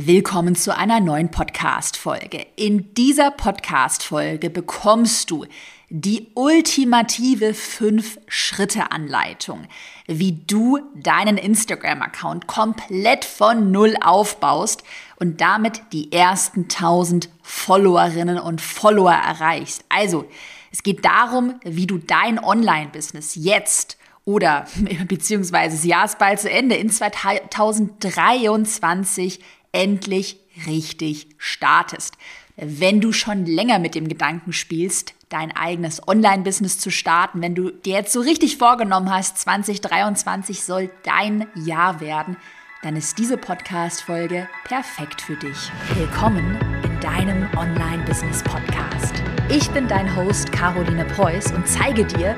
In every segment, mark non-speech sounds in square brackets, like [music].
Willkommen zu einer neuen Podcast-Folge. In dieser Podcast-Folge bekommst du die ultimative 5-Schritte-Anleitung, wie du deinen Instagram-Account komplett von Null aufbaust und damit die ersten 1000 Followerinnen und Follower erreichst. Also, es geht darum, wie du dein Online-Business jetzt oder [laughs] beziehungsweise das Jahr ist bald zu Ende in 2023 endlich richtig startest. Wenn du schon länger mit dem Gedanken spielst, dein eigenes Online-Business zu starten, wenn du dir jetzt so richtig vorgenommen hast, 2023 soll dein Jahr werden, dann ist diese Podcast-Folge perfekt für dich. Willkommen in deinem Online-Business-Podcast. Ich bin dein Host Caroline Preuß und zeige dir,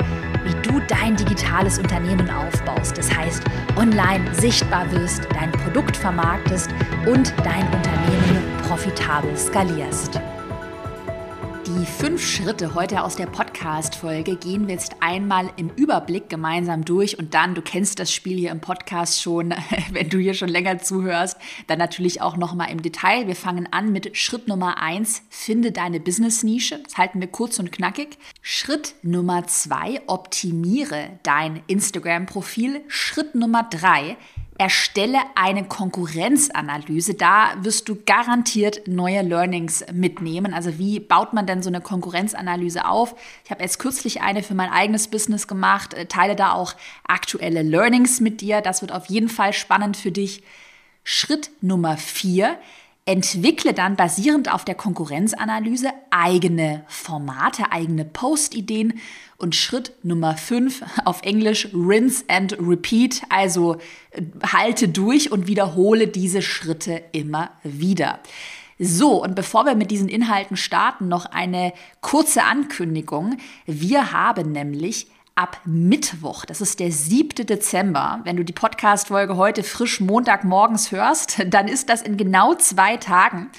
wie du dein digitales Unternehmen aufbaust. Das heißt, online sichtbar wirst, dein Produkt vermarktest und dein Unternehmen profitabel skalierst. Die fünf Schritte heute aus der Podcast-Folge gehen wir jetzt einmal im Überblick gemeinsam durch und dann, du kennst das Spiel hier im Podcast schon, [laughs] wenn du hier schon länger zuhörst, dann natürlich auch nochmal im Detail. Wir fangen an mit Schritt Nummer eins, finde deine Business-Nische. Das halten wir kurz und knackig. Schritt Nummer zwei, optimiere dein Instagram-Profil. Schritt Nummer drei, erstelle eine Konkurrenzanalyse. Da wirst du garantiert neue Learnings mitnehmen. Also wie baut man denn so eine Konkurrenzanalyse auf? Ich habe jetzt kürzlich eine für mein eigenes Business gemacht, äh, teile da auch aktuelle Learnings mit dir. Das wird auf jeden Fall spannend für dich. Schritt Nummer vier. Entwickle dann basierend auf der Konkurrenzanalyse eigene Formate, eigene Post-Ideen und Schritt Nummer 5 auf Englisch rinse and repeat, also äh, halte durch und wiederhole diese Schritte immer wieder. So, und bevor wir mit diesen Inhalten starten, noch eine kurze Ankündigung. Wir haben nämlich ab Mittwoch, das ist der 7. Dezember, wenn du die Podcast-Folge heute frisch Montagmorgens hörst, [laughs] dann ist das in genau zwei Tagen.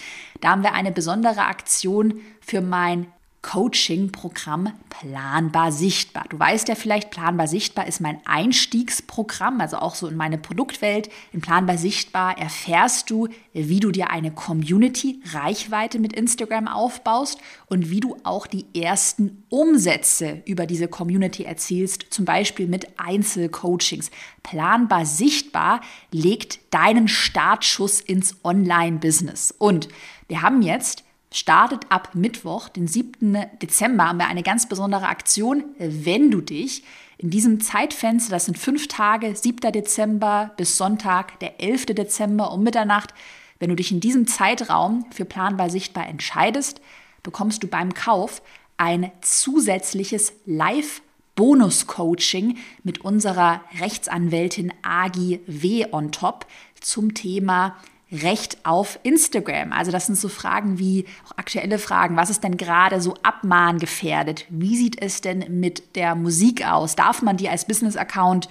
Da haben wir eine besondere Aktion für mein Coaching-Programm Planbar Sichtbar. Du weißt ja vielleicht, Planbar Sichtbar ist mein Einstiegsprogramm, also auch so in meine Produktwelt. In Planbar Sichtbar erfährst du, wie du dir eine Community-Reichweite mit Instagram aufbaust und wie du auch die ersten Umsätze über diese Community erzielst, zum Beispiel mit Einzelcoachings. Planbar Sichtbar legt deinen Startschuss ins Online-Business. Und wir haben jetzt startet ab Mittwoch, den 7. Dezember, haben wir eine ganz besondere Aktion. Wenn du dich in diesem Zeitfenster, das sind fünf Tage, 7. Dezember bis Sonntag, der 11. Dezember um Mitternacht, wenn du dich in diesem Zeitraum für planbar sichtbar entscheidest, bekommst du beim Kauf ein zusätzliches Live- Bonus-Coaching mit unserer Rechtsanwältin Agi W. on top zum Thema Recht auf Instagram? Also das sind so Fragen wie auch aktuelle Fragen. Was ist denn gerade so abmahngefährdet? Wie sieht es denn mit der Musik aus? Darf man die als Business-Account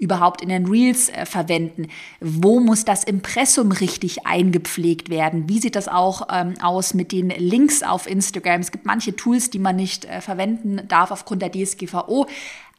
überhaupt in den Reels äh, verwenden? Wo muss das Impressum richtig eingepflegt werden? Wie sieht das auch ähm, aus mit den Links auf Instagram? Es gibt manche Tools, die man nicht äh, verwenden darf aufgrund der DSGVO.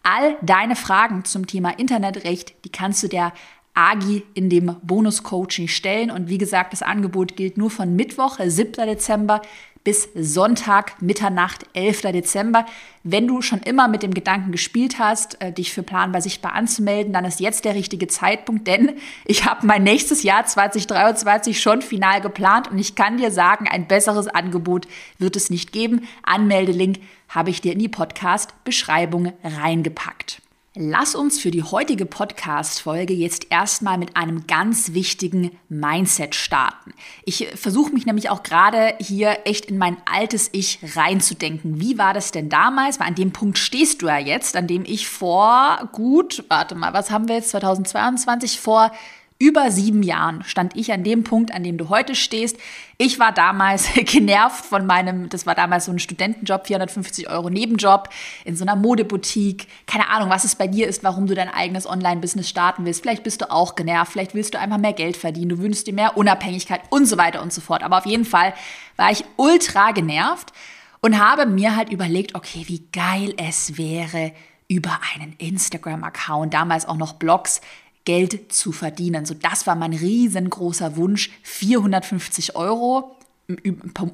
All deine Fragen zum Thema Internetrecht, die kannst du der Agi in dem Bonus-Coaching stellen. Und wie gesagt, das Angebot gilt nur von Mittwoch, 7. Dezember, bis Sonntag, Mitternacht, 11. Dezember. Wenn du schon immer mit dem Gedanken gespielt hast, äh, dich für Planbar Sichtbar anzumelden, dann ist jetzt der richtige Zeitpunkt, denn ich habe mein nächstes Jahr 2023 schon final geplant und ich kann dir sagen, ein besseres Angebot wird es nicht geben. Anmeldelink habe ich dir in die Podcast-Beschreibung reingepackt. Lass uns für die heutige Podcast-Folge jetzt erstmal mit einem ganz wichtigen Mindset starten. Ich versuche mich nämlich auch gerade hier echt in mein altes Ich reinzudenken. Wie war das denn damals? Weil an dem Punkt stehst du ja jetzt, an dem ich vor gut, warte mal, was haben wir jetzt 2022 vor über sieben Jahren stand ich an dem Punkt, an dem du heute stehst. Ich war damals [laughs] genervt von meinem, das war damals so ein Studentenjob, 450 Euro Nebenjob in so einer Modeboutique. Keine Ahnung, was es bei dir ist, warum du dein eigenes Online-Business starten willst. Vielleicht bist du auch genervt, vielleicht willst du einfach mehr Geld verdienen, du wünschst dir mehr Unabhängigkeit und so weiter und so fort. Aber auf jeden Fall war ich ultra genervt und habe mir halt überlegt, okay, wie geil es wäre, über einen Instagram-Account, damals auch noch Blogs, Geld zu verdienen. So, das war mein riesengroßer Wunsch, 450 Euro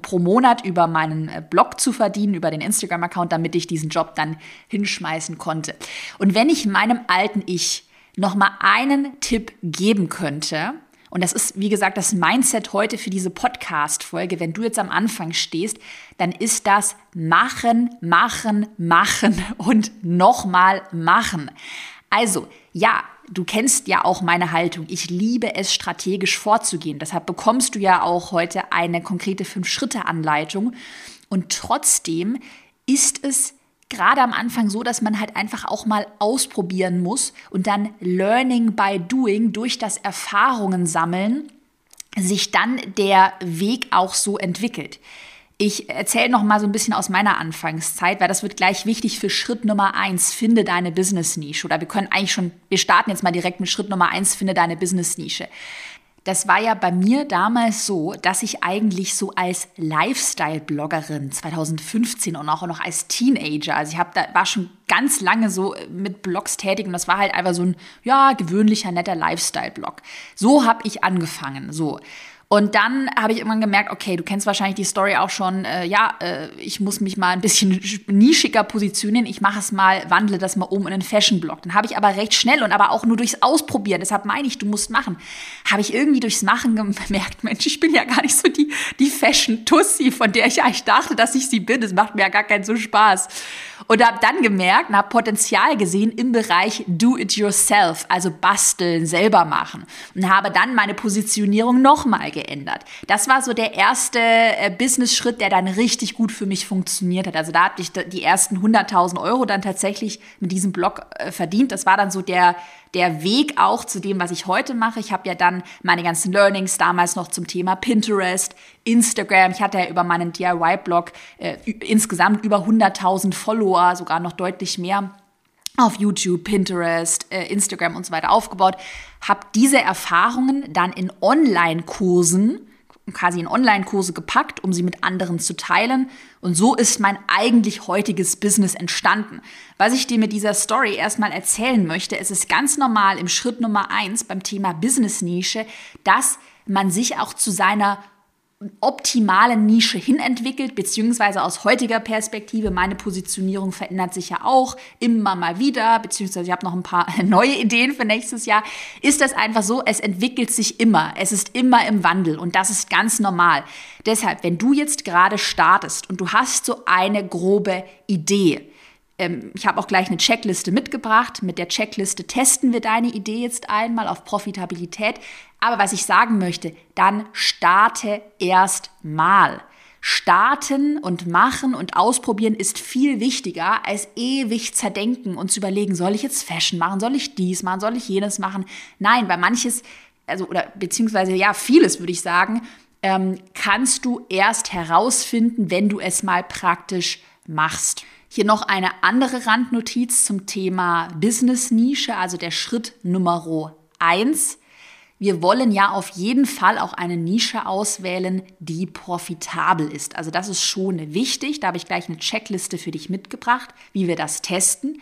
pro Monat über meinen äh, Blog zu verdienen, über den Instagram-Account, damit ich diesen Job dann hinschmeißen konnte. Und wenn ich meinem alten Ich noch mal einen Tipp geben könnte, und das ist, wie gesagt, das Mindset heute für diese Podcast-Folge. Wenn du jetzt am Anfang stehst, dann ist das machen, machen, machen und nochmal machen. Also, ja, du kennst ja auch meine Haltung. Ich liebe es, strategisch vorzugehen. Deshalb bekommst du ja auch heute eine konkrete Fünf-Schritte-Anleitung. Und trotzdem ist es gerade am Anfang so, dass man halt einfach auch mal ausprobieren muss und dann Learning by Doing durch das Erfahrungen sammeln sich dann der Weg auch so entwickelt. Ich erzähle noch mal so ein bisschen aus meiner Anfangszeit, weil das wird gleich wichtig für Schritt Nummer eins. Finde deine Business-Nische. Oder wir können eigentlich schon, wir starten jetzt mal direkt mit Schritt Nummer eins. Finde deine Business-Nische. Das war ja bei mir damals so, dass ich eigentlich so als Lifestyle-Bloggerin 2015 und auch noch als Teenager, also ich habe da war schon ganz lange so mit Blogs tätig und das war halt einfach so ein ja gewöhnlicher netter Lifestyle-Blog. So habe ich angefangen. So und dann habe ich irgendwann gemerkt, okay, du kennst wahrscheinlich die Story auch schon, äh, ja, äh, ich muss mich mal ein bisschen [laughs] nischiger positionieren, ich mache es mal, wandle das mal um in einen Fashion-Blog. Dann habe ich aber recht schnell und aber auch nur durchs Ausprobieren, deshalb meine ich, du musst machen, habe ich irgendwie durchs Machen gemerkt, [laughs] Mensch, ich bin ja gar nicht so die, die Fashion-Tussi, von der ich eigentlich dachte, dass ich sie bin. Das macht mir ja gar keinen so Spaß. Und habe dann gemerkt und habe Potenzial gesehen im Bereich Do-it-yourself, also basteln, selber machen. Und habe dann meine Positionierung nochmal geändert. Das war so der erste äh, Business-Schritt, der dann richtig gut für mich funktioniert hat. Also da hatte ich die ersten 100.000 Euro dann tatsächlich mit diesem Blog äh, verdient. Das war dann so der, der Weg auch zu dem, was ich heute mache. Ich habe ja dann meine ganzen Learnings damals noch zum Thema Pinterest, Instagram. Ich hatte ja über meinen DIY-Blog äh, insgesamt über 100.000 Follower, sogar noch deutlich mehr auf YouTube, Pinterest, äh, Instagram und so weiter aufgebaut, habe diese Erfahrungen dann in Online-Kursen, quasi in Online-Kurse gepackt, um sie mit anderen zu teilen. Und so ist mein eigentlich heutiges Business entstanden. Was ich dir mit dieser Story erstmal erzählen möchte, es ist ganz normal im Schritt Nummer eins beim Thema Business-Nische, dass man sich auch zu seiner optimale Nische hinentwickelt, beziehungsweise aus heutiger Perspektive, meine Positionierung verändert sich ja auch immer mal wieder, beziehungsweise ich habe noch ein paar [laughs] neue Ideen für nächstes Jahr, ist das einfach so, es entwickelt sich immer, es ist immer im Wandel und das ist ganz normal. Deshalb, wenn du jetzt gerade startest und du hast so eine grobe Idee, ähm, ich habe auch gleich eine Checkliste mitgebracht. Mit der Checkliste testen wir deine Idee jetzt einmal auf Profitabilität. Aber was ich sagen möchte, dann starte erst mal. Starten und machen und ausprobieren ist viel wichtiger als ewig zerdenken und zu überlegen, soll ich jetzt Fashion machen, soll ich dies machen, soll ich jenes machen. Nein, weil manches, also oder beziehungsweise ja, vieles würde ich sagen, ähm, kannst du erst herausfinden, wenn du es mal praktisch machst. Hier noch eine andere Randnotiz zum Thema Business-Nische, also der Schritt Nummer eins. Wir wollen ja auf jeden Fall auch eine Nische auswählen, die profitabel ist. Also das ist schon wichtig. Da habe ich gleich eine Checkliste für dich mitgebracht, wie wir das testen.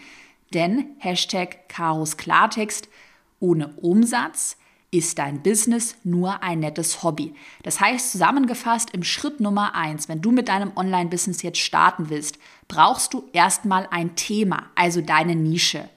Denn Hashtag Karos Klartext ohne Umsatz ist dein Business nur ein nettes Hobby. Das heißt zusammengefasst im Schritt Nummer eins, wenn du mit deinem Online-Business jetzt starten willst, brauchst du erstmal ein Thema, also deine Nische.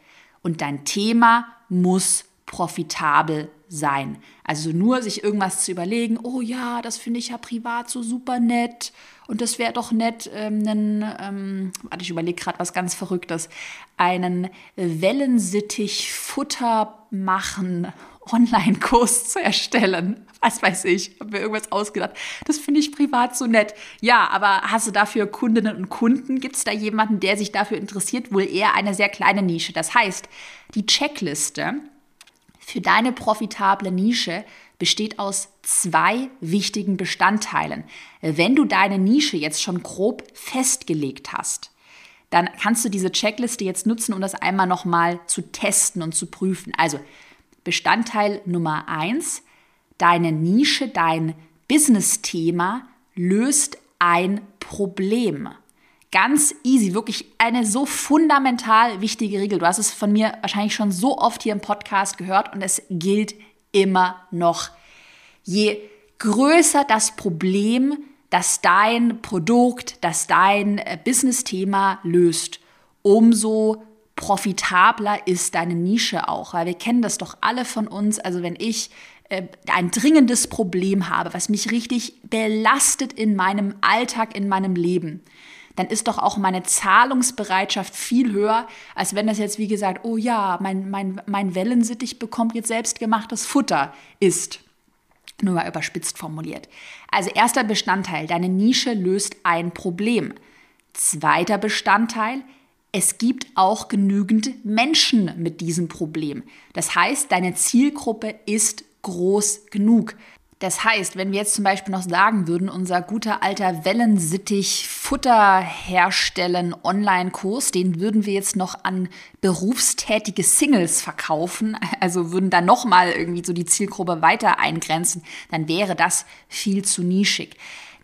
Und dein Thema muss profitabel sein. Also nur sich irgendwas zu überlegen, oh ja, das finde ich ja privat so super nett und das wäre doch nett, ähm, einen, ähm, warte, ich überlege gerade was ganz Verrücktes, einen Wellensittich Futter machen Online-Kurs [laughs] zu erstellen. Was weiß ich, habe mir irgendwas ausgedacht. Das finde ich privat so nett. Ja, aber hast du dafür Kundinnen und Kunden? Gibt es da jemanden, der sich dafür interessiert? Wohl eher eine sehr kleine Nische. Das heißt, die Checkliste für deine profitable Nische besteht aus zwei wichtigen Bestandteilen. Wenn du deine Nische jetzt schon grob festgelegt hast, dann kannst du diese Checkliste jetzt nutzen, um das einmal nochmal zu testen und zu prüfen. Also Bestandteil Nummer eins, deine Nische, dein Business-Thema löst ein Problem. Ganz easy, wirklich eine so fundamental wichtige Regel. Du hast es von mir wahrscheinlich schon so oft hier im Podcast gehört und es gilt immer noch. Je größer das Problem, das dein Produkt, das dein äh, Business-Thema löst, umso profitabler ist deine Nische auch. Weil wir kennen das doch alle von uns. Also wenn ich äh, ein dringendes Problem habe, was mich richtig belastet in meinem Alltag, in meinem Leben, dann ist doch auch meine Zahlungsbereitschaft viel höher, als wenn das jetzt, wie gesagt, oh ja, mein, mein, mein Wellensittich bekommt jetzt selbstgemachtes Futter ist. Nur mal überspitzt formuliert. Also erster Bestandteil, deine Nische löst ein Problem. Zweiter Bestandteil, es gibt auch genügend Menschen mit diesem Problem. Das heißt, deine Zielgruppe ist groß genug. Das heißt, wenn wir jetzt zum Beispiel noch sagen würden, unser guter alter Wellensittich Futter herstellen Online-Kurs, den würden wir jetzt noch an berufstätige Singles verkaufen, [laughs] also würden da nochmal irgendwie so die Zielgruppe weiter eingrenzen, dann wäre das viel zu nischig.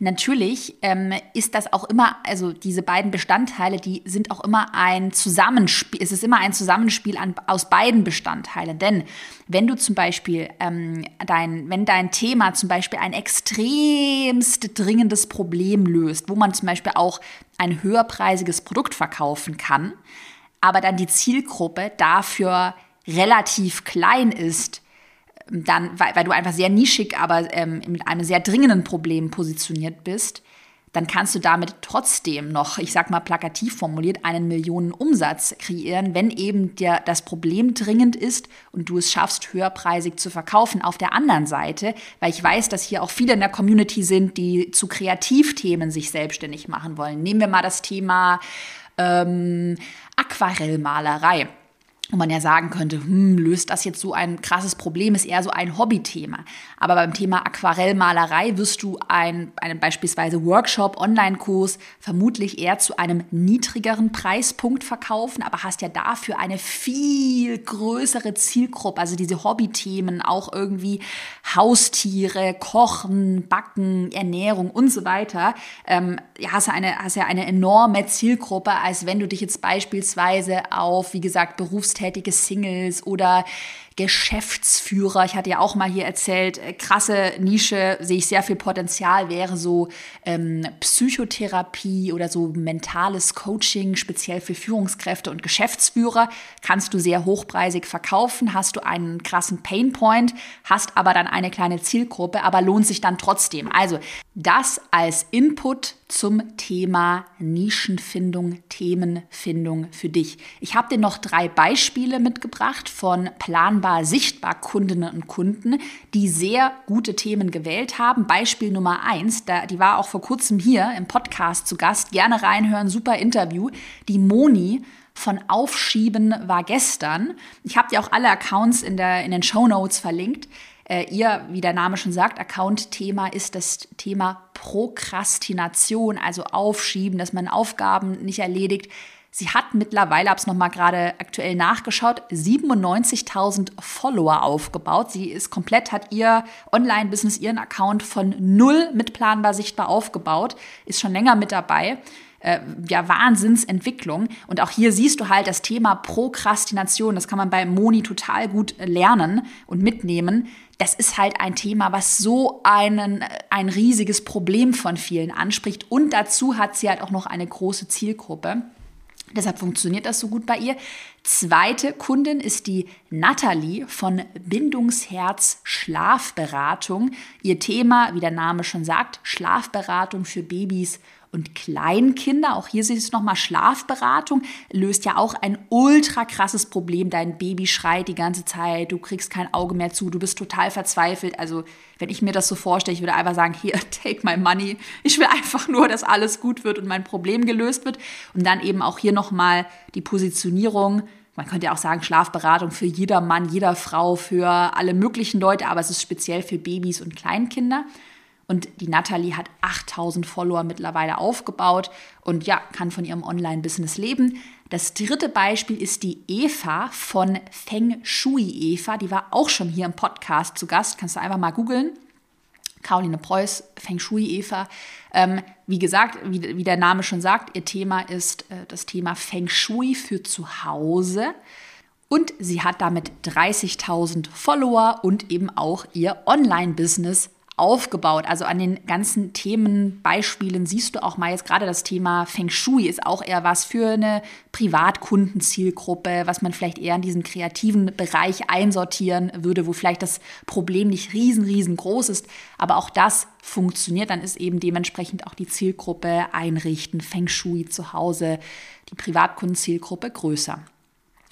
Natürlich ähm, ist das auch immer, also diese beiden Bestandteile, die sind auch immer ein Zusammenspiel, es ist immer ein Zusammenspiel an, aus beiden Bestandteilen. Denn wenn du zum Beispiel ähm, dein, wenn dein Thema zum Beispiel ein extremst dringendes Problem löst, wo man zum Beispiel auch ein höherpreisiges Produkt verkaufen kann, aber dann die Zielgruppe dafür relativ klein ist, dann, weil, weil du einfach sehr nischig, aber ähm, mit einem sehr dringenden Problem positioniert bist, dann kannst du damit trotzdem noch, ich sag mal plakativ formuliert, einen Millionenumsatz kreieren, wenn eben der, das Problem dringend ist und du es schaffst, höherpreisig zu verkaufen. Auf der anderen Seite, weil ich weiß, dass hier auch viele in der Community sind, die zu Kreativthemen sich selbstständig machen wollen. Nehmen wir mal das Thema ähm, Aquarellmalerei wo man ja sagen könnte, hm, löst das jetzt so ein krasses Problem, ist eher so ein Hobbythema. Aber beim Thema Aquarellmalerei wirst du ein, einen beispielsweise Workshop, Online-Kurs vermutlich eher zu einem niedrigeren Preispunkt verkaufen, aber hast ja dafür eine viel größere Zielgruppe, also diese Hobbythemen, auch irgendwie Haustiere, Kochen, Backen, Ernährung und so weiter. Ähm, ja, hast, eine, hast ja eine enorme Zielgruppe, als wenn du dich jetzt beispielsweise auf, wie gesagt, Berufs berufstätige Singles oder Geschäftsführer. Ich hatte ja auch mal hier erzählt, äh, krasse Nische, sehe ich sehr viel Potenzial, wäre so ähm, Psychotherapie oder so mentales Coaching, speziell für Führungskräfte und Geschäftsführer. Kannst du sehr hochpreisig verkaufen, hast du einen krassen Painpoint, hast aber dann eine kleine Zielgruppe, aber lohnt sich dann trotzdem. Also das als Input zum Thema Nischenfindung, Themenfindung für dich. Ich habe dir noch drei Beispiele mitgebracht von planbar sichtbar Kundinnen und Kunden, die sehr gute Themen gewählt haben. Beispiel Nummer eins, da, die war auch vor kurzem hier im Podcast zu Gast. Gerne reinhören, super Interview. Die Moni von Aufschieben war gestern. Ich habe dir auch alle Accounts in, der, in den Show Notes verlinkt. Äh, ihr, wie der Name schon sagt, Account-Thema ist das Thema Prokrastination, also Aufschieben, dass man Aufgaben nicht erledigt. Sie hat mittlerweile, habe es nochmal gerade aktuell nachgeschaut, 97.000 Follower aufgebaut. Sie ist komplett, hat ihr Online-Business, ihren Account von null mit planbar sichtbar aufgebaut, ist schon länger mit dabei äh, ja, Wahnsinnsentwicklung. Und auch hier siehst du halt das Thema Prokrastination, das kann man bei Moni total gut lernen und mitnehmen. Das ist halt ein Thema, was so einen, ein riesiges Problem von vielen anspricht. Und dazu hat sie halt auch noch eine große Zielgruppe. Deshalb funktioniert das so gut bei ihr. Zweite Kundin ist die Natalie von Bindungsherz Schlafberatung. Ihr Thema, wie der Name schon sagt, Schlafberatung für Babys und Kleinkinder. Auch hier siehst du nochmal Schlafberatung, löst ja auch ein ultra krasses Problem. Dein Baby schreit die ganze Zeit, du kriegst kein Auge mehr zu, du bist total verzweifelt. Also, wenn ich mir das so vorstelle, ich würde einfach sagen, hier, [laughs] take my money. Ich will einfach nur, dass alles gut wird und mein Problem gelöst wird. Und dann eben auch hier nochmal die Positionierung. Man könnte ja auch sagen, Schlafberatung für jeder Mann, jeder Frau, für alle möglichen Leute, aber es ist speziell für Babys und Kleinkinder. Und die Natalie hat 8000 Follower mittlerweile aufgebaut und ja, kann von ihrem Online-Business leben. Das dritte Beispiel ist die Eva von Feng Shui Eva. Die war auch schon hier im Podcast zu Gast. Kannst du einfach mal googeln. Caroline Preuß, Feng Shui Eva. Ähm, wie gesagt, wie, wie, der Name schon sagt, ihr Thema ist äh, das Thema Feng Shui für zu Hause. Und sie hat damit 30.000 Follower und eben auch ihr Online-Business aufgebaut. Also an den ganzen Themenbeispielen siehst du auch mal jetzt gerade das Thema Feng Shui ist auch eher was für eine Privatkundenzielgruppe, was man vielleicht eher in diesen kreativen Bereich einsortieren würde, wo vielleicht das Problem nicht riesen, riesengroß ist. Aber auch das funktioniert. Dann ist eben dementsprechend auch die Zielgruppe einrichten, Feng Shui zu Hause, die Privatkundenzielgruppe größer.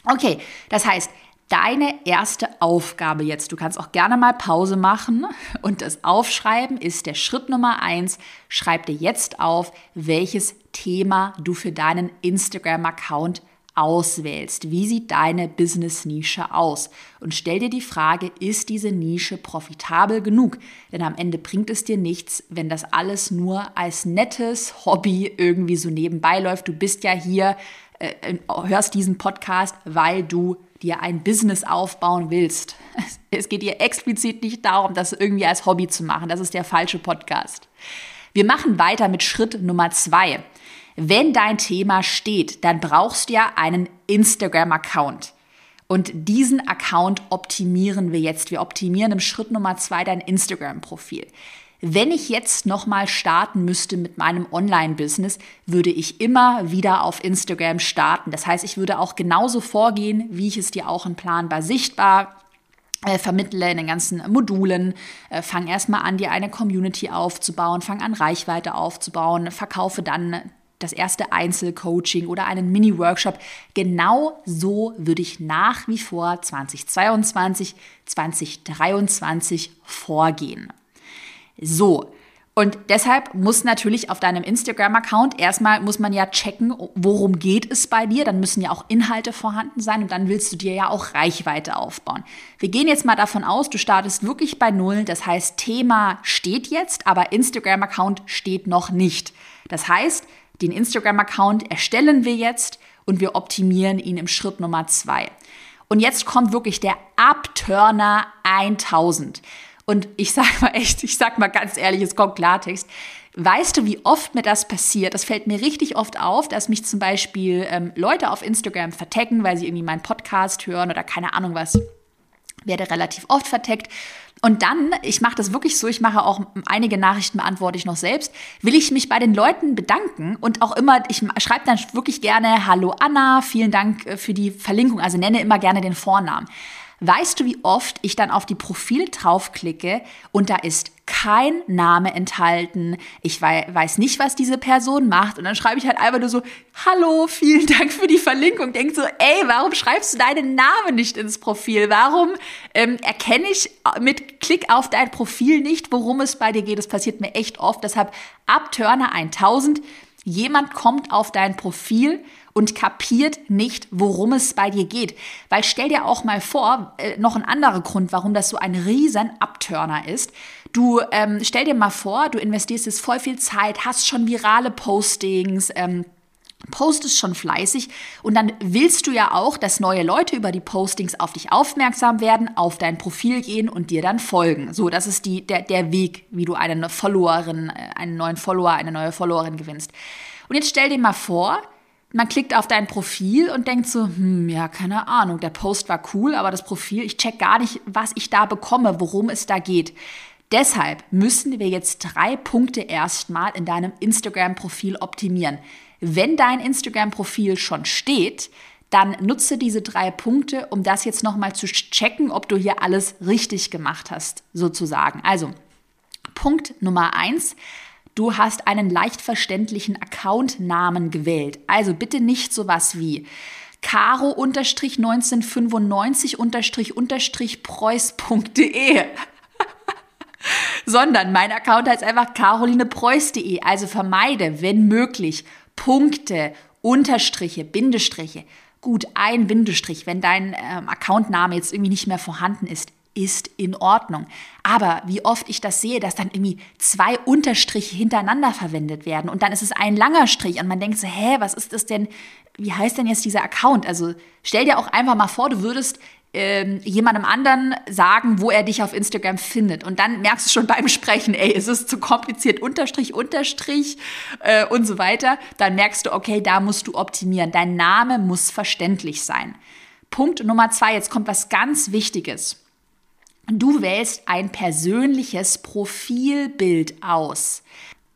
Okay, das heißt, deine erste Aufgabe jetzt. Du kannst auch gerne mal Pause machen und das Aufschreiben ist der Schritt Nummer eins. Schreib dir jetzt auf, welches Thema du für deinen Instagram-Account auswählst. Wie sieht deine Business-Nische aus? Und stell dir die Frage, ist diese Nische profitabel genug? Denn am Ende bringt es dir nichts, wenn das alles nur als nettes Hobby irgendwie so nebenbei läuft. Du bist ja hier, äh, hörst diesen Podcast, weil du dir ein Business aufbauen willst. [laughs] Es geht dir explizit nicht darum, das irgendwie als Hobby zu machen. Das ist der falsche Podcast. Wir machen weiter mit Schritt Nummer zwei. Wenn dein Thema steht, dann brauchst du ja einen Instagram-Account. Und diesen Account optimieren wir jetzt. Wir optimieren im Schritt Nummer zwei dein Instagram-Profil. Wenn ich jetzt nochmal starten müsste mit meinem Online-Business, würde ich immer wieder auf Instagram starten. Das heißt, ich würde auch genauso vorgehen, wie ich es dir auch in Planbar sichtbar äh, vermittle in den ganzen Modulen, äh, fang erstmal an, dir eine Community aufzubauen, fang an, Reichweite aufzubauen, verkaufe dann das erste Einzelcoaching oder einen Mini-Workshop. Genau so würde ich nach wie vor 2022, 2023 vorgehen. So. Und deshalb muss natürlich auf deinem Instagram-Account erstmal muss man ja checken, worum geht es bei dir. Dann müssen ja auch Inhalte vorhanden sein und dann willst du dir ja auch Reichweite aufbauen. Wir gehen jetzt mal davon aus, du startest wirklich bei Null. Das heißt, Thema steht jetzt, aber Instagram-Account steht noch nicht. Das heißt, den Instagram-Account erstellen wir jetzt und wir optimieren ihn im Schritt Nummer zwei. Und jetzt kommt wirklich der Abturner 1000. Und ich sag mal echt, ich sag mal ganz ehrlich, es kommt Klartext. Weißt du, wie oft mir das passiert? Das fällt mir richtig oft auf, dass mich zum Beispiel ähm, Leute auf Instagram vertecken, weil sie irgendwie meinen Podcast hören oder keine Ahnung was. Werde relativ oft verteckt. Und dann, ich mache das wirklich so, ich mache auch einige Nachrichten beantworte ich noch selbst, will ich mich bei den Leuten bedanken und auch immer, ich schreibe dann wirklich gerne Hallo Anna, vielen Dank äh, für die Verlinkung, also nenne immer gerne den Vornamen. Weißt du, wie oft ich dann auf die Profile draufklicke und da ist kein Name enthalten. Ich weiß nicht, was diese Person macht. Und dann schreibe ich halt einfach nur so, hallo, vielen Dank für die Verlinkung. Denk so, ey, warum schreibst du deinen Namen nicht ins Profil? Warum ähm, erkenne ich mit Klick auf dein Profil nicht, worum es bei dir geht? Das passiert mir echt oft. Deshalb ab Turner 1000. Jemand kommt auf dein Profil und kapiert nicht, worum es bei dir geht. Weil stell dir auch mal vor, äh, noch ein anderer Grund, warum das so ein riesen Abturner ist. Du ähm, stell dir mal vor, du investierst jetzt voll viel Zeit, hast schon virale Postings, ähm, postest schon fleißig und dann willst du ja auch, dass neue Leute über die Postings auf dich aufmerksam werden, auf dein Profil gehen und dir dann folgen. So, das ist die, der, der Weg, wie du eine Followerin, äh, einen neuen Follower, eine neue Followerin gewinnst. Und jetzt stell dir mal vor, man klickt auf dein Profil und denkt so, hm, ja, keine Ahnung, der Post war cool, aber das Profil, ich check gar nicht, was ich da bekomme, worum es da geht. Deshalb müssen wir jetzt drei Punkte erstmal in deinem Instagram-Profil optimieren. Wenn dein Instagram-Profil schon steht, dann nutze diese drei Punkte, um das jetzt nochmal zu checken, ob du hier alles richtig gemacht hast, sozusagen. Also, Punkt Nummer eins, Du hast einen leicht verständlichen Accountnamen gewählt. Also bitte nicht sowas wie caro-1995-preuß.de [laughs] sondern mein Account heißt einfach carolinepreuß.de. Also vermeide, wenn möglich, Punkte, Unterstriche, Bindestriche. Gut, ein Bindestrich, wenn dein ähm, Accountname jetzt irgendwie nicht mehr vorhanden ist, ist in Ordnung. Aber wie oft ich das sehe, dass dann irgendwie zwei Unterstriche hintereinander verwendet werden und dann ist es ein langer Strich und man denkt so, hä, was ist das denn? Wie heißt denn jetzt dieser Account? Also stell dir auch einfach mal vor, du würdest ähm, jemandem anderen sagen, wo er dich auf Instagram findet. Und dann merkst du schon beim Sprechen, ey, es ist zu kompliziert, Unterstrich, Unterstrich äh, und so weiter. Dann merkst du, okay, da musst du optimieren. Dein Name muss verständlich sein. Punkt Nummer zwei, jetzt kommt was ganz Wichtiges. Du wählst ein persönliches Profilbild aus.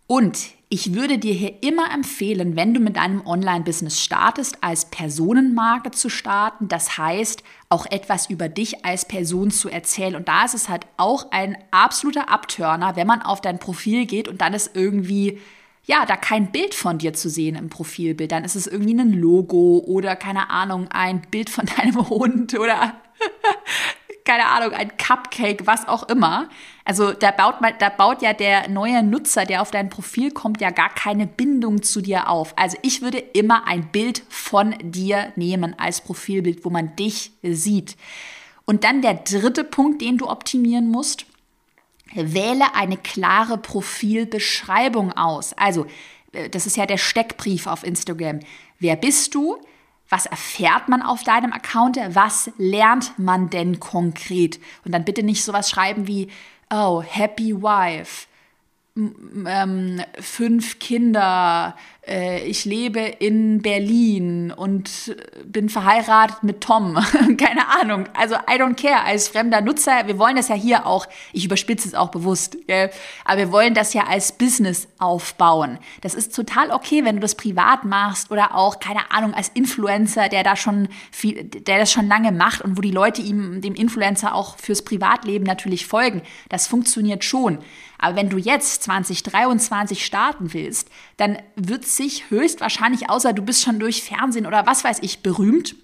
Und ich würde dir hier immer empfehlen, wenn du mit deinem Online-Business startest, als Personenmarke zu starten. Das heißt, auch etwas über dich als Person zu erzählen. Und da ist es halt auch ein absoluter Abturner, wenn man auf dein Profil geht und dann ist irgendwie, ja, da kein Bild von dir zu sehen im Profilbild. Dann ist es irgendwie ein Logo oder keine Ahnung, ein Bild von [laughs] deinem Hund oder keine Ahnung, ein Cupcake, was auch immer. Also da baut, man, da baut ja der neue Nutzer, der auf dein Profil kommt, ja gar keine Bindung zu dir auf. Also ich würde immer ein Bild von dir nehmen als Profilbild, wo man dich sieht. Und dann der dritte Punkt, den du optimieren musst. Wähle eine klare Profilbeschreibung aus. Also, äh, das ist ja der Steckbrief auf Instagram. Wer bist du? Was erfährt man auf deinem Account? Was lernt man denn konkret? Und dann bitte nicht sowas schreiben wie, oh, happy wife, ähm, fünf Kinder, ich lebe in Berlin und bin verheiratet mit Tom. [laughs] Keine Ahnung. Also I don't care. Als fremder Nutzer, wir wollen das ja hier auch, ich überspitze es auch bewusst, gell? aber wir wollen das ja als Business aufbauen. Das ist total okay, wenn du das privat machst oder auch, keine Ahnung, als Influencer, der da schon viel, der das schon lange macht und wo die Leute ihm, dem Influencer auch fürs Privatleben natürlich folgen. Das funktioniert schon. Aber wenn du jetzt 2023 starten willst, dann wird sich höchstwahrscheinlich, außer du bist schon durch Fernsehen oder was weiß ich berühmt,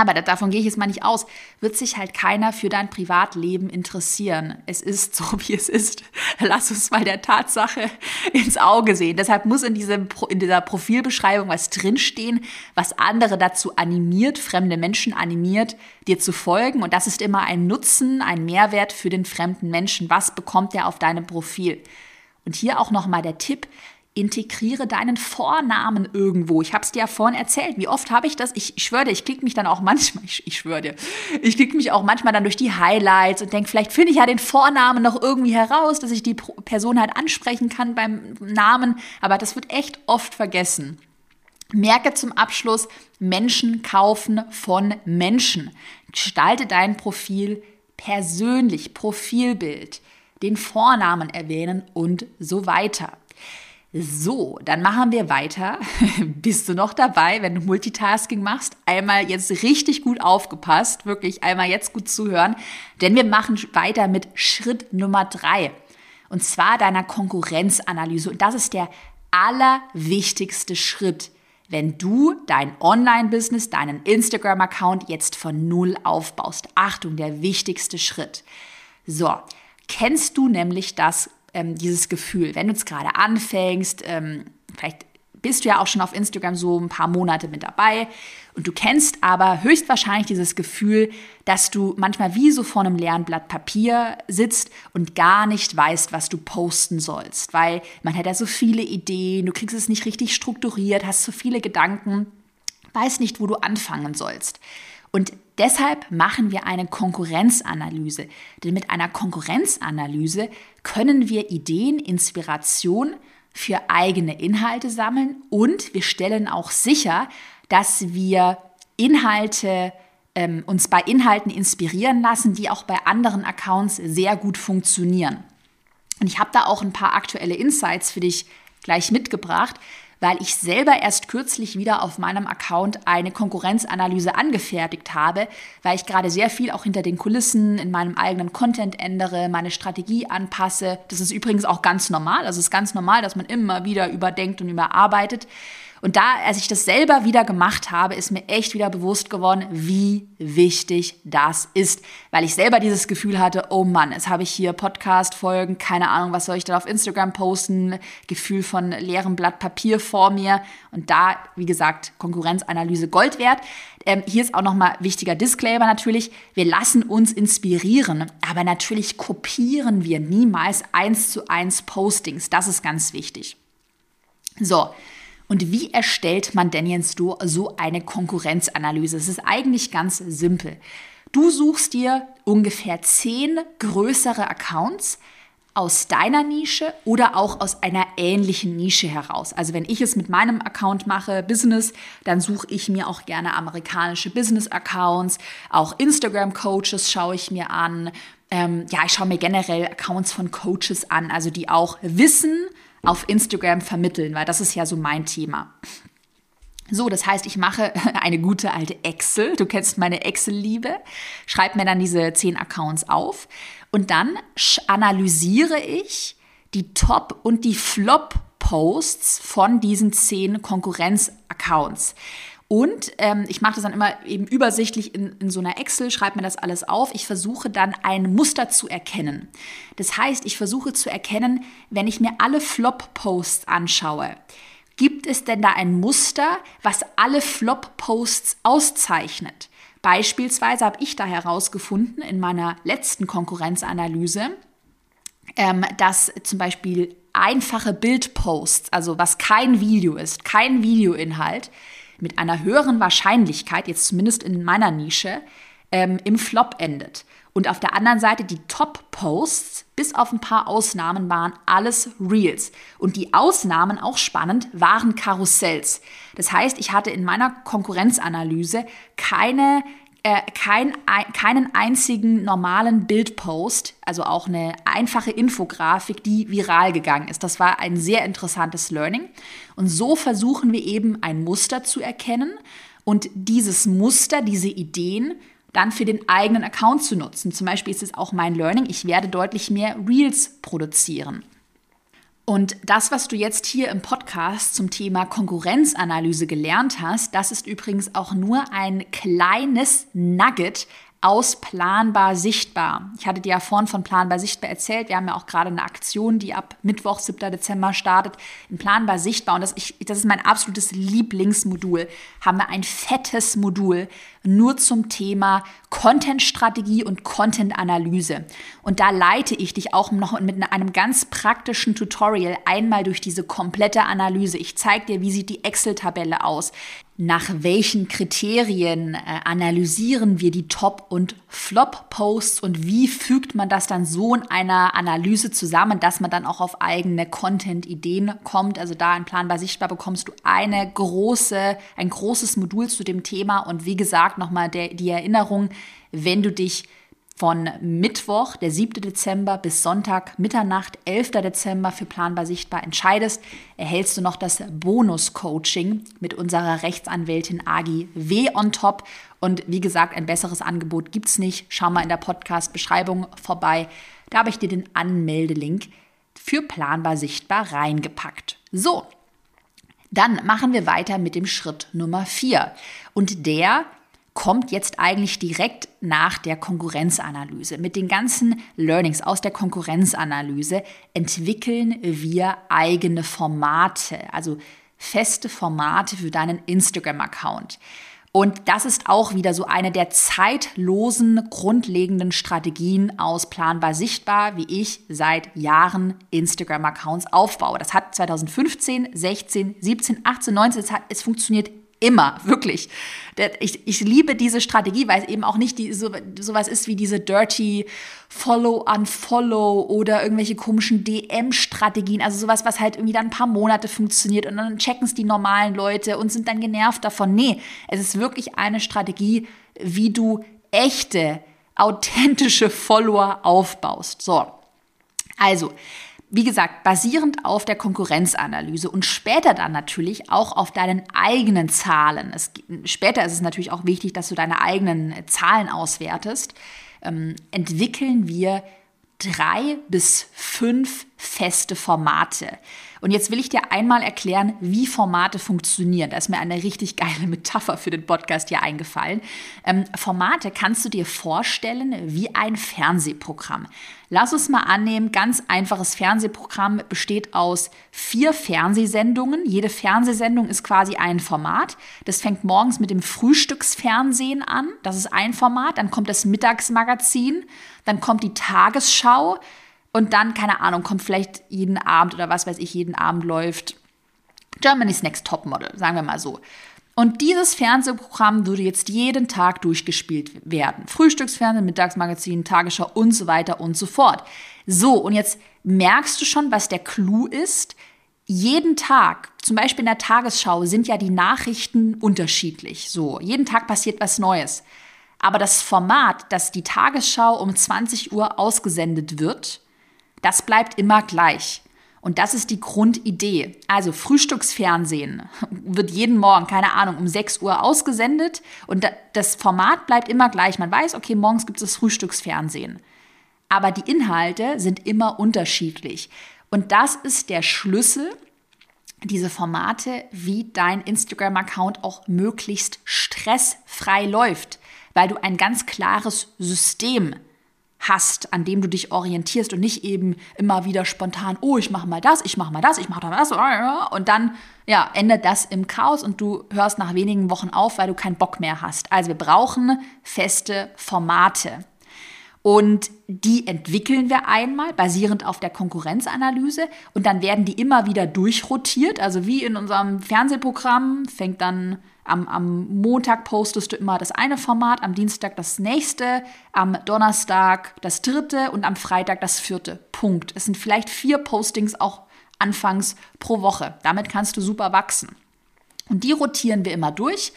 aber davon gehe ich jetzt mal nicht aus, wird sich halt keiner für dein Privatleben interessieren. Es ist so, [laughs] wie es ist. Lass uns mal der Tatsache ins Auge sehen. Deshalb muss in, diesem, in dieser Profilbeschreibung was drinstehen, was andere dazu animiert, fremde Menschen animiert, dir zu folgen. Und das ist immer ein Nutzen, ein Mehrwert für den fremden Menschen. Was bekommt er auf deinem Profil? Und hier auch nochmal der Tipp, integriere deinen Vornamen irgendwo. Ich habe es dir ja vorhin erzählt. Wie oft habe ich das? Ich, ich schwöre dir, ich klicke mich dann auch manchmal, [laughs] ich, ich schwöre dir, ich klicke mich auch manchmal dann durch die Highlights und denke, vielleicht finde ich ja den Vornamen noch irgendwie heraus, dass ich die Person halt ansprechen kann beim Namen. Aber das wird echt oft vergessen. Merke zum Abschluss, Menschen kaufen von Menschen. Gestalte dein Profil persönlich, Profilbild, den Vornamen erwähnen und so weiter. So, dann machen wir weiter. [laughs] Bist du noch dabei, wenn du Multitasking machst? Einmal jetzt richtig gut aufgepasst, wirklich einmal jetzt gut zuhören, denn wir machen weiter mit Schritt Nummer drei. Und zwar deiner Konkurrenzanalyse. Und das ist der allerwichtigste Schritt, wenn du dein Online-Business, deinen Instagram-Account jetzt von Null aufbaust. Achtung, der wichtigste Schritt. So, kennst du nämlich das ähm, dieses Gefühl. Wenn du jetzt gerade anfängst, ähm, vielleicht bist du ja auch schon auf Instagram so ein paar Monate mit dabei und du kennst aber höchstwahrscheinlich dieses Gefühl, dass du manchmal wie so vor einem leeren Blatt Papier sitzt und gar nicht weißt, was du posten sollst, weil man hat ja so viele Ideen, du kriegst es nicht richtig strukturiert, hast so viele Gedanken, weißt nicht, wo du anfangen sollst. Und deshalb machen wir eine Konkurrenzanalyse. Denn mit einer Konkurrenzanalyse können wir Ideen, Inspiration für eigene Inhalte sammeln und wir stellen auch sicher, dass wir Inhalte ähm, uns bei Inhalten inspirieren lassen, die auch bei anderen Accounts sehr gut funktionieren. Und ich habe da auch ein paar aktuelle Insights für dich gleich mitgebracht, weil ich selber erst kürzlich wieder auf meinem Account eine Konkurrenzanalyse angefertigt habe, weil ich gerade sehr viel auch hinter den Kulissen in meinem eigenen Content ändere, meine Strategie anpasse. Das ist übrigens auch ganz normal. Also es ist ganz normal, dass man immer wieder überdenkt und überarbeitet. Und da, als ich das selber wieder gemacht habe, ist mir echt wieder bewusst geworden, wie wichtig das ist. Weil ich selber dieses Gefühl hatte, oh Mann, jetzt habe ich hier Podcast-Folgen, keine Ahnung, was soll ich da auf Instagram posten, Gefühl von leerem Blatt Papier vor mir. Und da, wie gesagt, Konkurrenzanalyse Gold wert. Ähm, hier ist auch nochmal wichtiger Disclaimer natürlich. Wir lassen uns inspirieren, aber natürlich kopieren wir niemals eins zu eins Postings. Das ist ganz wichtig. So, und wie erstellt man denn jetzt so eine Konkurrenzanalyse? Es ist eigentlich ganz simpel. Du suchst dir ungefähr zehn größere Accounts, aus deiner Nische oder auch aus einer ähnlichen Nische heraus. Also wenn ich es mit meinem Account mache, Business, dann suche ich mir auch gerne amerikanische Business-Accounts, auch Instagram-Coaches schaue ich mir an. Ähm, ja, ich schaue mir generell Accounts von Coaches an, also die auch Wissen auf Instagram vermitteln, weil das ist ja so mein Thema. So, das heißt, ich mache [laughs] eine gute alte Excel. Du kennst meine Excel-Liebe. Schreib mir dann diese zehn Accounts auf und dann analysiere ich die Top- und die Flop-Posts von diesen zehn Konkurrenz-Accounts. Und ähm, ich mache das dann immer eben übersichtlich in, in so einer Excel, schreibe mir das alles auf. Ich versuche dann ein Muster zu erkennen. Das heißt, ich versuche zu erkennen, wenn ich mir alle Flop-Posts anschaue, gibt es denn da ein Muster, was alle Flop-Posts auszeichnet? Beispielsweise habe ich da herausgefunden in meiner letzten Konkurrenzanalyse, ähm, dass zum Beispiel einfache Bildposts, also was kein Video ist, kein Videoinhalt, mit einer höheren Wahrscheinlichkeit, jetzt zumindest in meiner Nische, ähm, im Flop endet. Und auf der anderen Seite die Top-Posts, bis auf ein paar Ausnahmen, waren alles Reels. Und die Ausnahmen, auch spannend, waren Karussells. Das heißt, ich hatte in meiner Konkurrenzanalyse keine äh, kein, ein, keinen einzigen normalen Bildpost, also auch eine einfache Infografik, die viral gegangen ist. Das war ein sehr interessantes Learning. Und so versuchen wir eben ein Muster zu erkennen und dieses Muster, diese Ideen dann für den eigenen Account zu nutzen. Zum Beispiel ist es auch mein Learning, ich werde deutlich mehr Reels produzieren. Und das, was du jetzt hier im Podcast zum Thema Konkurrenzanalyse gelernt hast, das ist übrigens auch nur ein kleines Nugget aus Planbar Sichtbar. Ich hatte dir ja vorhin von Planbar Sichtbar erzählt. Wir haben ja auch gerade eine Aktion, die ab Mittwoch, 7. Dezember startet, in Planbar Sichtbar. Und das, ich, das ist mein absolutes Lieblingsmodul. Haben wir ein fettes Modul nur zum Thema Content-Strategie und Content-Analyse. Und da leite ich dich auch noch mit einem ganz praktischen Tutorial einmal durch diese komplette Analyse. Ich zeige dir, wie sieht die Excel-Tabelle aus nach welchen Kriterien äh, analysieren wir die Top- und Flop-Posts und wie fügt man das dann so in einer Analyse zusammen, dass man dann auch auf eigene Content-Ideen kommt. Also da in Planbar Sichtbar bekommst du eine große, ein großes Modul zu dem Thema und wie gesagt nochmal die Erinnerung, wenn du dich von Mittwoch, der 7. Dezember, bis Sonntag, Mitternacht, 11. Dezember für Planbar Sichtbar entscheidest, erhältst du noch das Bonus-Coaching mit unserer Rechtsanwältin Agi W. on top. Und wie gesagt, ein besseres Angebot gibt es nicht. Schau mal in der Podcast-Beschreibung vorbei. Da habe ich dir den Anmeldelink für Planbar Sichtbar reingepackt. So, dann machen wir weiter mit dem Schritt Nummer 4. Und der kommt jetzt eigentlich direkt nach der Konkurrenzanalyse. Mit den ganzen Learnings aus der Konkurrenzanalyse entwickeln wir eigene Formate, also feste Formate für deinen Instagram-Account. Und das ist auch wieder so eine der zeitlosen, grundlegenden Strategien aus Planbar Sichtbar, wie ich seit Jahren Instagram-Accounts aufbaue. Das hat 2015, 16, 17, 18, 19, es, hat, es funktioniert Immer, wirklich. Ich, ich liebe diese Strategie, weil es eben auch nicht die, so, sowas ist wie diese dirty Follow-Unfollow oder irgendwelche komischen DM-Strategien. Also sowas, was halt irgendwie dann ein paar Monate funktioniert und dann checken es die normalen Leute und sind dann genervt davon. Nee, es ist wirklich eine Strategie, wie du echte, authentische Follower aufbaust. So. Also, wie gesagt, basierend auf der Konkurrenzanalyse und später dann natürlich auch auf deinen eigenen Zahlen. Es, später ist es natürlich auch wichtig, dass du deine eigenen Zahlen auswertest. Ähm, entwickeln wir drei bis fünf feste Formate. Und jetzt will ich dir einmal erklären, wie Formate funktionieren. Da ist mir eine richtig geile Metapher für den Podcast hier eingefallen. Ähm, Formate kannst du dir vorstellen wie ein Fernsehprogramm. Lass uns mal annehmen, ganz einfaches Fernsehprogramm besteht aus vier Fernsehsendungen. Jede Fernsehsendung ist quasi ein Format. Das fängt morgens mit dem Frühstücksfernsehen an. Das ist ein Format. Dann kommt das Mittagsmagazin. Dann kommt die Tagesschau. Und dann, keine Ahnung, kommt vielleicht jeden Abend oder was weiß ich, jeden Abend läuft Germany's Next Topmodel, sagen wir mal so. Und dieses Fernsehprogramm würde jetzt jeden Tag durchgespielt werden. Frühstücksfernsehen, Mittagsmagazin, Tagesschau und so weiter und so fort. So, und jetzt merkst du schon, was der Clou ist. Jeden Tag, zum Beispiel in der Tagesschau, sind ja die Nachrichten unterschiedlich. So, jeden Tag passiert was Neues. Aber das Format, das die Tagesschau um 20 Uhr ausgesendet wird, das bleibt immer gleich. Und das ist die Grundidee. Also Frühstücksfernsehen [laughs] wird jeden Morgen, keine Ahnung, um 6 Uhr ausgesendet und das Format bleibt immer gleich. Man weiß, okay, morgens gibt es das Frühstücksfernsehen. Aber die Inhalte sind immer unterschiedlich. Und das ist der Schlüssel, diese Formate, wie dein Instagram-Account auch möglichst stressfrei läuft, weil du ein ganz klares System hast, an dem du dich orientierst und nicht eben immer wieder spontan, oh, ich mache mal das, ich mache mal das, ich mache das und dann ja, endet das im Chaos und du hörst nach wenigen Wochen auf, weil du keinen Bock mehr hast. Also wir brauchen feste Formate. Und die entwickeln wir einmal basierend auf der Konkurrenzanalyse und dann werden die immer wieder durchrotiert. Also wie in unserem Fernsehprogramm fängt dann am, am Montag postest du immer das eine Format, am Dienstag das nächste, am Donnerstag das dritte und am Freitag das vierte. Punkt. Es sind vielleicht vier Postings auch anfangs pro Woche. Damit kannst du super wachsen. Und die rotieren wir immer durch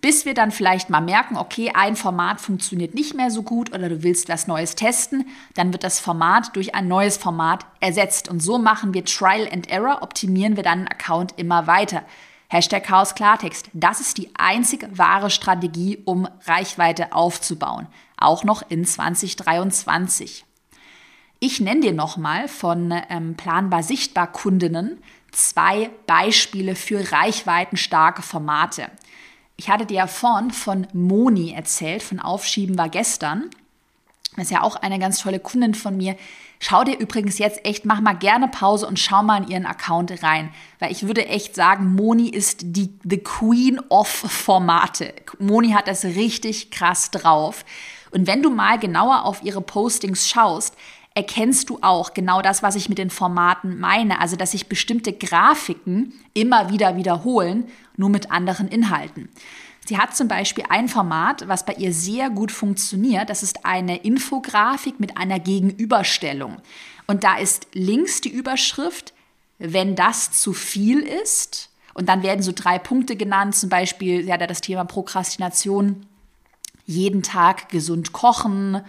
bis wir dann vielleicht mal merken, okay, ein Format funktioniert nicht mehr so gut oder du willst was Neues testen, dann wird das Format durch ein neues Format ersetzt. Und so machen wir Trial and Error, optimieren wir dann Account immer weiter. Hashtag Chaos Klartext. Das ist die einzig wahre Strategie, um Reichweite aufzubauen. Auch noch in 2023. Ich nenne dir nochmal von ähm, Planbar Sichtbar Kundinnen zwei Beispiele für reichweitenstarke Formate. Ich hatte dir ja vorhin von Moni erzählt, von Aufschieben war gestern. Ist ja auch eine ganz tolle Kundin von mir. Schau dir übrigens jetzt echt, mach mal gerne Pause und schau mal in ihren Account rein. Weil ich würde echt sagen, Moni ist die the Queen of Formate. Moni hat das richtig krass drauf. Und wenn du mal genauer auf ihre Postings schaust, erkennst du auch genau das, was ich mit den Formaten meine. Also, dass sich bestimmte Grafiken immer wieder wiederholen, nur mit anderen Inhalten. Sie hat zum Beispiel ein Format, was bei ihr sehr gut funktioniert. Das ist eine Infografik mit einer Gegenüberstellung. Und da ist links die Überschrift, wenn das zu viel ist. Und dann werden so drei Punkte genannt, zum Beispiel, sie hat ja das Thema Prokrastination, jeden Tag gesund kochen,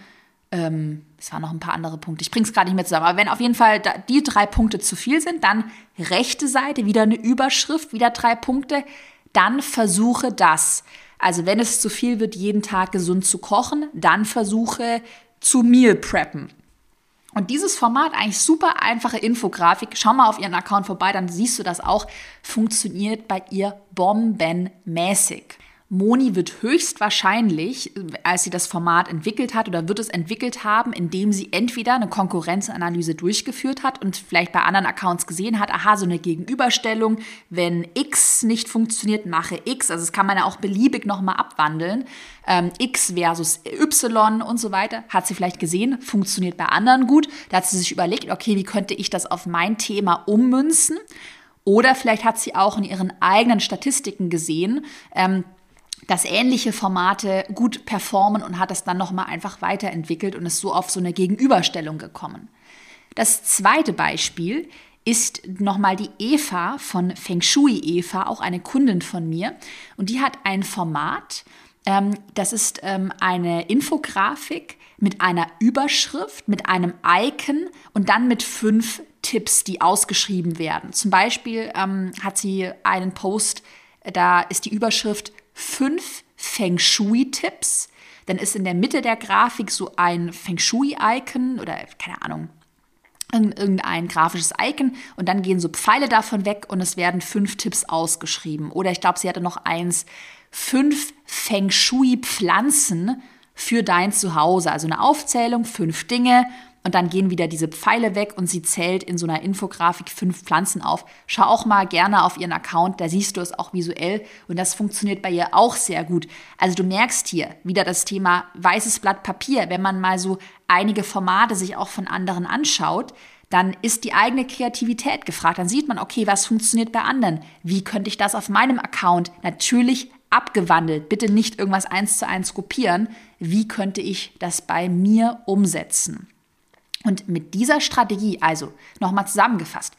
ähm, es waren noch ein paar andere Punkte. Ich bringe es gerade nicht mehr zusammen. Aber wenn auf jeden Fall die drei Punkte zu viel sind, dann rechte Seite, wieder eine Überschrift, wieder drei Punkte. Dann versuche das. Also wenn es zu viel wird, jeden Tag gesund zu kochen, dann versuche zu Meal preppen. Und dieses Format, eigentlich super einfache Infografik, schau mal auf ihren Account vorbei, dann siehst du das auch, funktioniert bei ihr bombenmäßig. Moni wird höchstwahrscheinlich, als sie das Format entwickelt hat oder wird es entwickelt haben, indem sie entweder eine Konkurrenzanalyse durchgeführt hat und vielleicht bei anderen Accounts gesehen hat, aha, so eine Gegenüberstellung, wenn X nicht funktioniert, mache X. Also das kann man ja auch beliebig nochmal abwandeln. Ähm, X versus Y und so weiter. Hat sie vielleicht gesehen, funktioniert bei anderen gut. Da hat sie sich überlegt, okay, wie könnte ich das auf mein Thema ummünzen? Oder vielleicht hat sie auch in ihren eigenen Statistiken gesehen, ähm, dass ähnliche Formate gut performen und hat es dann nochmal einfach weiterentwickelt und ist so auf so eine Gegenüberstellung gekommen. Das zweite Beispiel ist nochmal die Eva von Feng Shui Eva, auch eine Kundin von mir. Und die hat ein Format, ähm, das ist ähm, eine Infografik mit einer Überschrift, mit einem Icon und dann mit fünf Tipps, die ausgeschrieben werden. Zum Beispiel ähm, hat sie einen Post, da ist die Überschrift fünf Feng Shui-Tipps. Dann ist in der Mitte der Grafik so ein Feng Shui-Icon oder keine Ahnung, irgendein grafisches Icon und dann gehen so Pfeile davon weg und es werden fünf Tipps ausgeschrieben. Oder ich glaube, sie hatte noch eins, fünf Feng Shui-Pflanzen für dein Zuhause. Also eine Aufzählung, fünf Dinge und dann gehen wieder diese Pfeile weg und sie zählt in so einer Infografik fünf Pflanzen auf. Schau auch mal gerne auf ihren Account, da siehst du es auch visuell und das funktioniert bei ihr auch sehr gut. Also du merkst hier wieder das Thema weißes Blatt Papier, wenn man mal so einige Formate sich auch von anderen anschaut, dann ist die eigene Kreativität gefragt. Dann sieht man, okay, was funktioniert bei anderen? Wie könnte ich das auf meinem Account natürlich abgewandelt, bitte nicht irgendwas eins zu eins kopieren. Wie könnte ich das bei mir umsetzen? Und mit dieser Strategie, also nochmal zusammengefasst,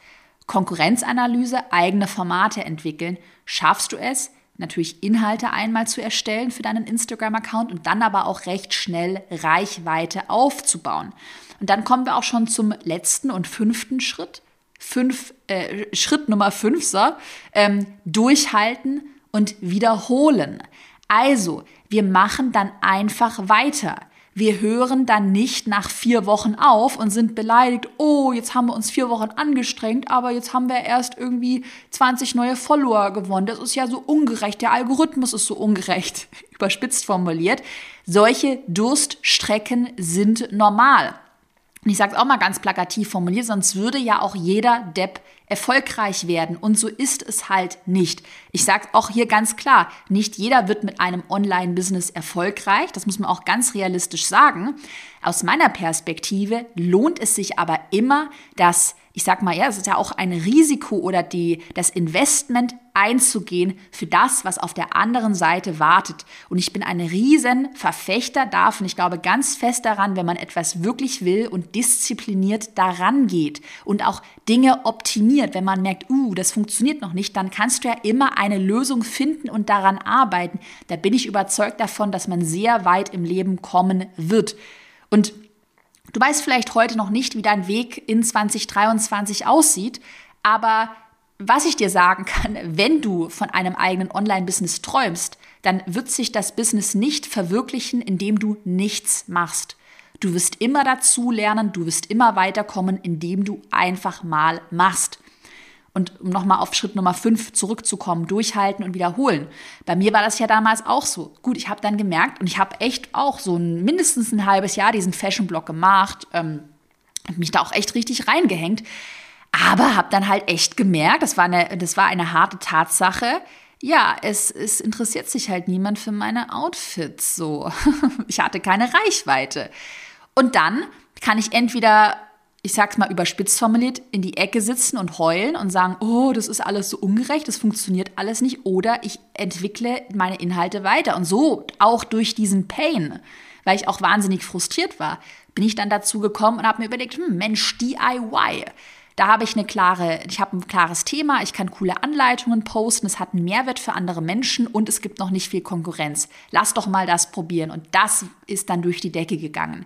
Konkurrenzanalyse, eigene Formate entwickeln, schaffst du es, natürlich Inhalte einmal zu erstellen für deinen Instagram-Account und dann aber auch recht schnell Reichweite aufzubauen. Und dann kommen wir auch schon zum letzten und fünften Schritt. Fünf, äh, Schritt Nummer fünf, so, ähm, durchhalten und wiederholen. Also, wir machen dann einfach weiter. Wir hören dann nicht nach vier Wochen auf und sind beleidigt, oh, jetzt haben wir uns vier Wochen angestrengt, aber jetzt haben wir erst irgendwie 20 neue Follower gewonnen. Das ist ja so ungerecht, der Algorithmus ist so ungerecht, [laughs] überspitzt formuliert. Solche Durststrecken sind normal. Und ich sage es auch mal ganz plakativ formuliert, sonst würde ja auch jeder Depp erfolgreich werden. Und so ist es halt nicht. Ich sage auch hier ganz klar, nicht jeder wird mit einem Online-Business erfolgreich. Das muss man auch ganz realistisch sagen. Aus meiner Perspektive lohnt es sich aber immer, dass ich sag mal, ja, es ist ja auch ein Risiko oder die, das Investment einzugehen für das, was auf der anderen Seite wartet. Und ich bin ein riesen Verfechter davon. Ich glaube ganz fest daran, wenn man etwas wirklich will und diszipliniert daran geht und auch Dinge optimiert, wenn man merkt, uh, das funktioniert noch nicht, dann kannst du ja immer eine Lösung finden und daran arbeiten. Da bin ich überzeugt davon, dass man sehr weit im Leben kommen wird. Und Du weißt vielleicht heute noch nicht, wie dein Weg in 2023 aussieht, aber was ich dir sagen kann, [laughs] wenn du von einem eigenen Online-Business träumst, dann wird sich das Business nicht verwirklichen, indem du nichts machst. Du wirst immer dazu lernen, du wirst immer weiterkommen, indem du einfach mal machst. Und um nochmal auf Schritt Nummer 5 zurückzukommen, durchhalten und wiederholen. Bei mir war das ja damals auch so. Gut, ich habe dann gemerkt und ich habe echt auch so ein, mindestens ein halbes Jahr diesen Fashion-Blog gemacht, ähm, mich da auch echt richtig reingehängt. Aber habe dann halt echt gemerkt, das war eine, das war eine harte Tatsache, ja, es, es interessiert sich halt niemand für meine Outfits so. [laughs] ich hatte keine Reichweite. Und dann kann ich entweder ich sag's mal überspitzt formuliert, in die Ecke sitzen und heulen und sagen, oh, das ist alles so ungerecht, das funktioniert alles nicht. Oder ich entwickle meine Inhalte weiter. Und so auch durch diesen Pain, weil ich auch wahnsinnig frustriert war, bin ich dann dazu gekommen und habe mir überlegt, hm, Mensch, DIY. Da habe ich eine klare, ich habe ein klares Thema, ich kann coole Anleitungen posten, es hat einen Mehrwert für andere Menschen und es gibt noch nicht viel Konkurrenz. Lass doch mal das probieren. Und das ist dann durch die Decke gegangen.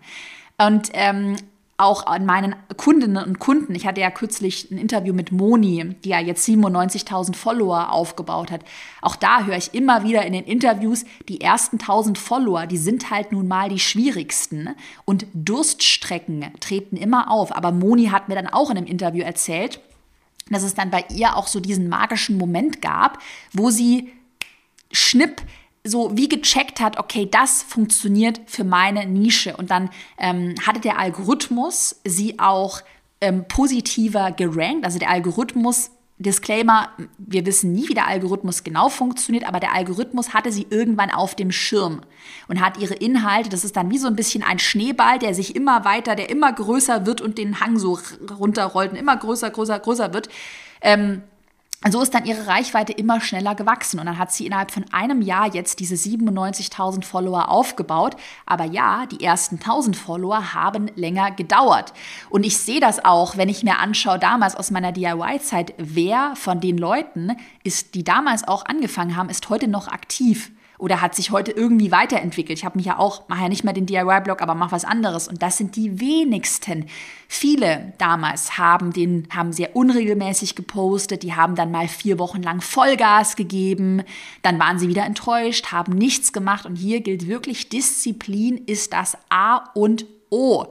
Und ähm, auch an meinen Kundinnen und Kunden. Ich hatte ja kürzlich ein Interview mit Moni, die ja jetzt 97.000 Follower aufgebaut hat. Auch da höre ich immer wieder in den Interviews, die ersten 1000 Follower, die sind halt nun mal die schwierigsten. Und Durststrecken treten immer auf. Aber Moni hat mir dann auch in einem Interview erzählt, dass es dann bei ihr auch so diesen magischen Moment gab, wo sie schnipp so wie gecheckt hat, okay, das funktioniert für meine Nische. Und dann ähm, hatte der Algorithmus sie auch ähm, positiver gerankt. Also der Algorithmus, Disclaimer, wir wissen nie, wie der Algorithmus genau funktioniert, aber der Algorithmus hatte sie irgendwann auf dem Schirm und hat ihre Inhalte, das ist dann wie so ein bisschen ein Schneeball, der sich immer weiter, der immer größer wird und den Hang so runterrollt und immer größer, größer, größer wird. Ähm, so ist dann ihre Reichweite immer schneller gewachsen. Und dann hat sie innerhalb von einem Jahr jetzt diese 97.000 Follower aufgebaut. Aber ja, die ersten 1000 Follower haben länger gedauert. Und ich sehe das auch, wenn ich mir anschaue, damals aus meiner DIY-Zeit, wer von den Leuten ist, die damals auch angefangen haben, ist heute noch aktiv oder hat sich heute irgendwie weiterentwickelt. Ich habe mich ja auch, mache ja nicht mehr den DIY-Blog, aber mache was anderes. Und das sind die wenigsten. Viele damals haben den, haben sehr unregelmäßig gepostet, die haben dann mal vier Wochen lang Vollgas gegeben, dann waren sie wieder enttäuscht, haben nichts gemacht. Und hier gilt wirklich, Disziplin ist das A und O.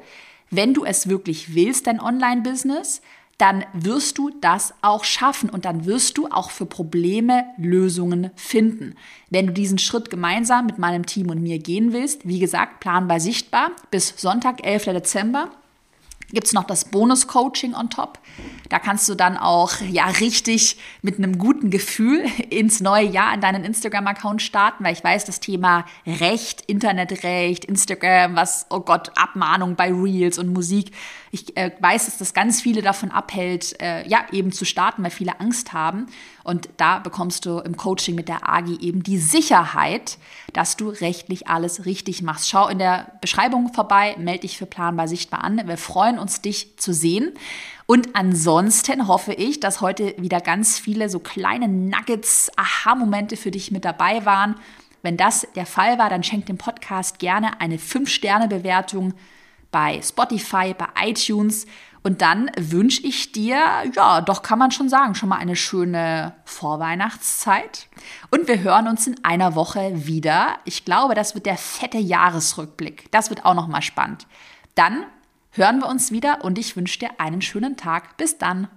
Wenn du es wirklich willst, dein Online-Business, dann wirst du das auch schaffen und dann wirst du auch für Probleme Lösungen finden. Wenn du diesen Schritt gemeinsam mit meinem Team und mir gehen willst, wie gesagt, planbar sichtbar, bis Sonntag, 11. Dezember, gibt es noch das Bonus-Coaching on top. Da kannst du dann auch ja richtig mit einem guten Gefühl [laughs] ins neue Jahr in deinen Instagram-Account starten, weil ich weiß, das Thema Recht, Internetrecht, Instagram, was, oh Gott, Abmahnung bei Reels und Musik Ich äh, weiß, dass das ganz viele davon abhält, äh, ja, eben zu starten, weil viele Angst haben. Und da bekommst du im Coaching mit der AGI eben die Sicherheit, dass du rechtlich alles richtig machst. Schau in der Beschreibung vorbei, melde dich für Planbar Sichtbar an. Wir freuen uns, dich zu sehen. Und ansonsten hoffe ich, dass heute wieder ganz viele so kleine Nuggets, Aha-Momente für dich mit dabei waren. Wenn das der Fall war, dann schenk dem Podcast gerne eine 5-Sterne-Bewertung bei Spotify, bei iTunes. Und dann wünsche ich dir, ja, doch kann man schon sagen, schon mal eine schöne Vorweihnachtszeit. Und wir hören uns in einer Woche wieder. Ich glaube, das wird der fette Jahresrückblick. Das wird auch noch mal spannend. Dann hören wir uns wieder und ich wünsche dir einen schönen Tag. Bis dann.